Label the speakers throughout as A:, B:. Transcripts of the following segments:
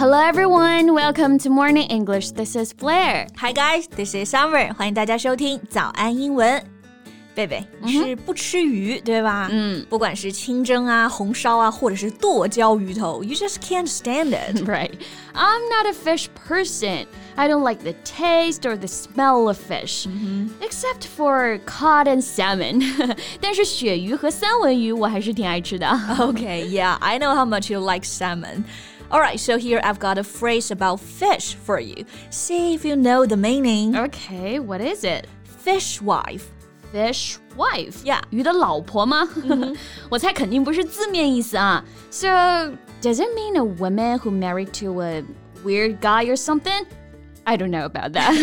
A: Hello everyone, welcome to Morning English. This is Blair.
B: Hi guys, this is Summer. 欢迎大家收听早安英文。贝贝，你是不吃鱼、对吧？
A: 嗯，
B: 不管是清蒸啊、红烧啊，或者是剁椒鱼头，you just can't stand it.
A: Right. I'm not a fish person. I don't like the taste or the smell of fish, except for cod and salmon. 但是鳕鱼和三文鱼我还是挺爱吃的。
B: Okay, yeah, I know how much you like salmon. Alright, so here I've got a phrase about fish for you. See if you know the meaning.
A: Okay, what is it?
B: Fishwife.
A: Fish wife.
B: Yeah.
A: 鱼的老婆吗？我猜肯定不是字面意思啊。So, does it mean a woman who married to a weird guy or something? I don't know about that.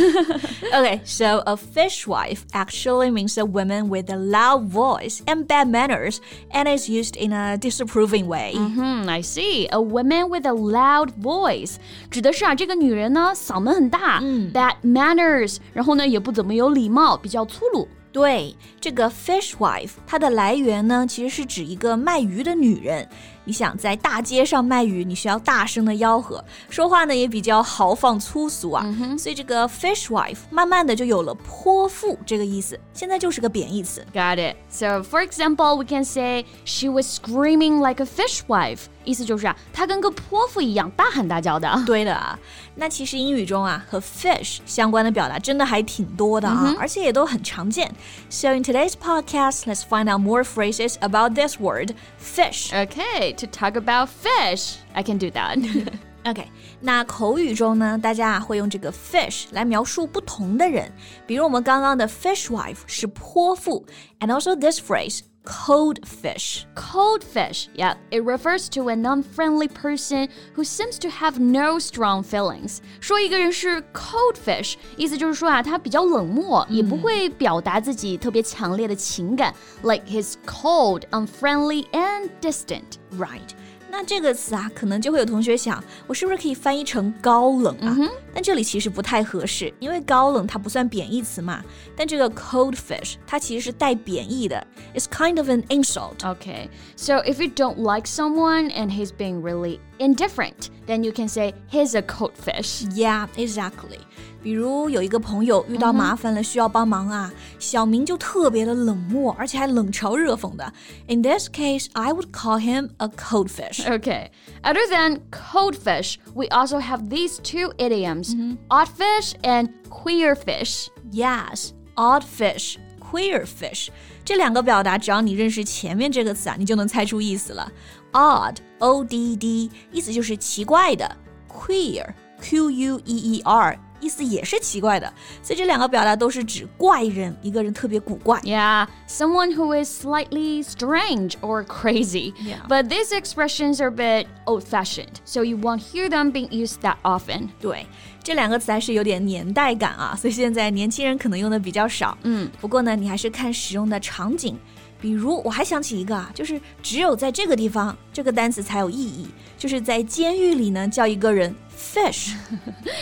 B: Okay, so a fishwife actually means a woman with a loud voice and bad manners, and is used in a disapproving way.
A: Hmm, I see. A woman with a loud voice 指的是啊，这个女人呢嗓门很大、b a d manners，然后呢也不怎么有礼貌，比较粗鲁。
B: 对，这个 fishwife，它的来源呢，其实是指一个卖鱼的女人。你想在大街上卖鱼，你需要大声的吆喝，说话呢也比较豪放粗俗啊，所以这个 fishwife 慢慢的就有了泼妇这个意思，现在就是个贬义词。
A: Got it. So, for example, we can say she was screaming like a fishwife，意思就是啊，她跟个泼妇一样大喊大叫的。
B: 对的啊，那其实英语中啊和 fish 相关的表达真的还挺多的啊，而且也都很常见。So in today's podcast, let's find out more phrases about this word, fish.
A: Okay, to talk about fish, I can do that.
B: OK，那口语中呢，大家啊会用这个 fish 来描述不同的人，比如我们刚刚的 fishwife 是泼妇，and also this phrase cold fish。
A: Cold fish, yeah, it refers to an unfriendly person who seems to have no strong feelings. 说一个人是 cold fish，意思就是说啊，他比较冷漠，也不会表达自己特别强烈的情感，like he's cold, unfriendly, and distant.
B: Right，那这个词啊，可能就会有同学想，我是不是可以翻译成高冷啊？ 但这里其实不太合适，因为高冷它不算贬义词嘛。但这个 cold fish 它其实是带贬义的，it's kind of an insult。
A: Okay, so if you don't like someone and he's being really indifferent, then you can say he's a cold fish.
B: Yeah, exactly. 比如有一个朋友遇到麻烦了，需要帮忙啊，小明就特别的冷漠，而且还冷嘲热讽的。In this case, I would call him a cold fish.
A: Okay, other than cold fish, we also have these two idioms odd fish and queer fish.
B: Yes, odd fish, queer fish，这两个表达，只要你认识前面这个词啊，你就能猜出意思了。Odd, O D D，意思就是奇怪的；queer, Q U E E R， 意思也是奇怪的。所以这两个表达都是指怪人，一个人特别古怪。
A: Yeah, someone who is slightly strange or crazy.
B: Yeah.
A: But these expressions are a bit old fashioned, so you won't hear them being used that often.
B: 对，这两个词还是有点年代感啊，所以现在年轻人可能用的比较少。嗯，不过呢，你还是看使用的场景。比如，我还想起一个啊，就是只有在这个地方，这个单词才有意义，就是在监狱里呢，叫一个人 fish。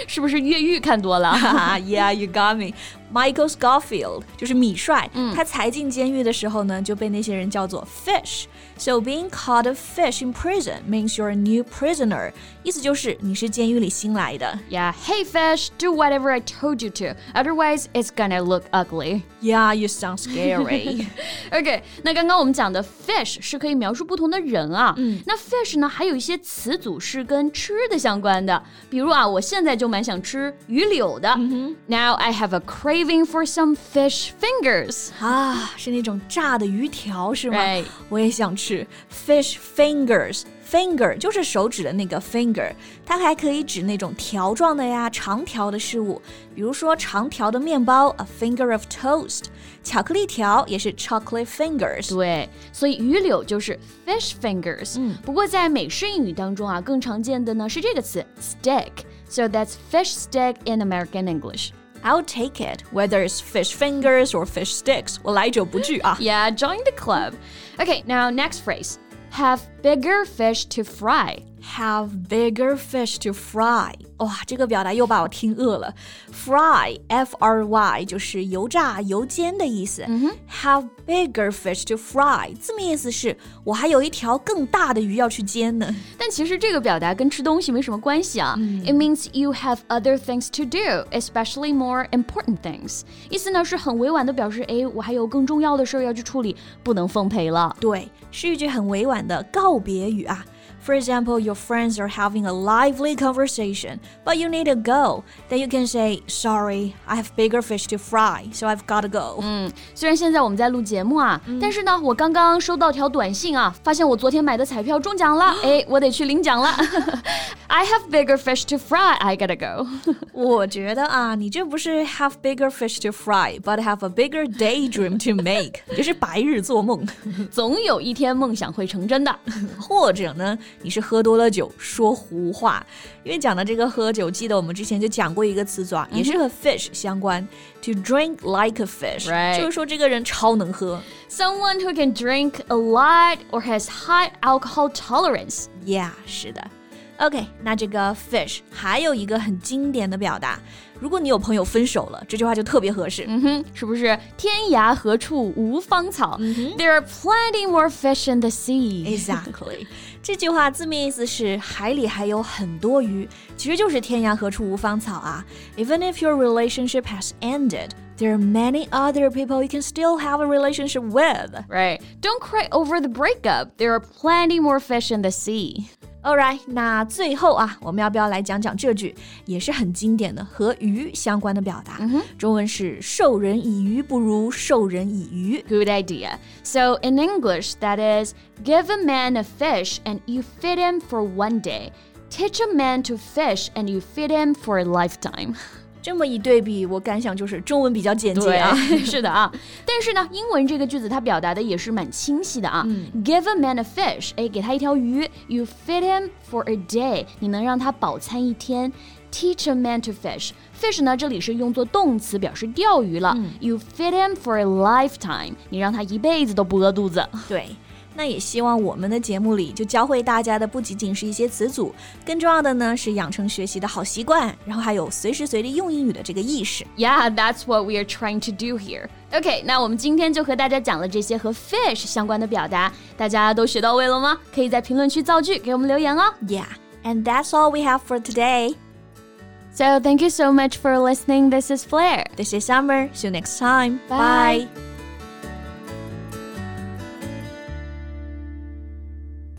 A: 是不是越狱看多了？
B: 哈哈，Yeah, you got me. Michael Scofield 就是米帅，他才进监狱的时候呢，就被那些人叫做 fish。So being called a fish in prison means you're a new prisoner，意思就是你是监狱里新来的。
A: Yeah, hey fish, do whatever I told you to. Otherwise, it's gonna look ugly.
B: Yeah, you sound scary.
A: OK，那刚刚我们讲的 fish 是可以描述不同的人啊。嗯，那 fish 呢，还有一些词组是跟吃的相关的，比如啊，我现在就蛮想吃鱼柳的。Now I have a craving for some fish fingers.
B: 啊，是那种炸的鱼条是吗
A: Right
B: 我也想吃 fish fingers。Finger 就是手指的那个 finger，它还可以指那种条状的呀、长条的事物，比如说长条的面包，a finger of toast；巧克力条也是 chocolate fingers。
A: 对，所以鱼柳就是 fish fingers。嗯，不过在美式英语当中啊，更常见的呢是这个词 stick。So that's fish stick in American English.
B: I'll take it, whether it's fish fingers or fish sticks，我来者不拒啊。
A: Yeah, join the club. Okay, now next phrase. Have bigger fish to fry.
B: Have bigger fish to fry。哇，这个表达又把我听饿了。Fry，F R Y，就是油炸、油煎的意思。，Have bigger fish to fry，字面意思是我还有一条更大的鱼要去煎呢。
A: 但其实这个表达跟吃东西没什么关系啊。It means you have other things to do, especially more important things。意思呢是很委婉的表示，哎，我还有更重要的事儿要去处理，不能奉陪了。
B: 对，是一句很委婉的告别语啊。For example, your friends are having a lively conversation, but you need to go. Then you can say, Sorry, I have bigger fish to fry, so I've got to go.
A: 嗯，虽然现在我们在录节目啊，但是呢，我刚刚收到条短信啊，发现我昨天买的彩票中奖了，哎，我得去领奖了。I have bigger fish to fry, I gotta go.
B: 我觉得啊，你这不是 have bigger fish to fry, but have a bigger daydream to make，这是白日做梦。
A: 总有一天梦想会成真的。
B: 或者呢？ 你是喝多了酒说胡话，因为讲的这个喝酒，记得我们之前就讲过一个词组啊，也是和 fish 相关，to drink like a fish，就是说这个人超能喝
A: ，someone who can drink a lot or has high alcohol tolerance。
B: Yeah，是的。OK，那这个 fish 还有一个很经典的表达，如果你有朋友分手了，这句话就特别合适。
A: 嗯哼，是不是天涯何处无芳草、
B: 嗯、？
A: There are plenty more fish in the sea.
B: Exactly，这句话字面意思是海里还有很多鱼，其实就是天涯何处无芳草啊。Even if your relationship has ended. There are many other people you can still have a relationship with.
A: Right. Don't cry over the breakup. There are plenty more fish in the sea.
B: Alright，那最后啊，我们要不要来讲讲这句也是很经典的和鱼相关的表达？
A: 嗯、
B: 中文是“授人以鱼不如授人以渔”。
A: Good idea. So in English, that is, give a man a fish and you feed him for one day. Teach a man to fish and you feed him for a lifetime.
B: 这么一对比，我感想就是中文比较简洁啊。
A: 是的啊，但是呢，英文这个句子它表达的也是蛮清晰的啊。
B: 嗯、
A: Give a man a fish，哎，给他一条鱼，You feed him for a day，你能让他饱餐一天。Teach a man to fish，fish 呢这里是用作动词表示钓鱼了。
B: 嗯、
A: you feed him for a lifetime，你让他一辈子都不饿肚子。
B: 对。那也希望我们的节目里就教会大家的不仅仅是一些词组，更重要的呢是养成学习的好习惯，然后还有随时随地用英语的这个意识。
A: Yeah, that's what we are trying to do here. OK，那我们今天就和大家讲了这些和 fish 相关的表达，大家都学到位了吗？可以在评论区造句给我们留言哦。
B: Yeah, and that's all we have for today.
A: So thank you so much for listening. This is Blair.
B: This is Summer. See you next time.
A: Bye.
B: Bye.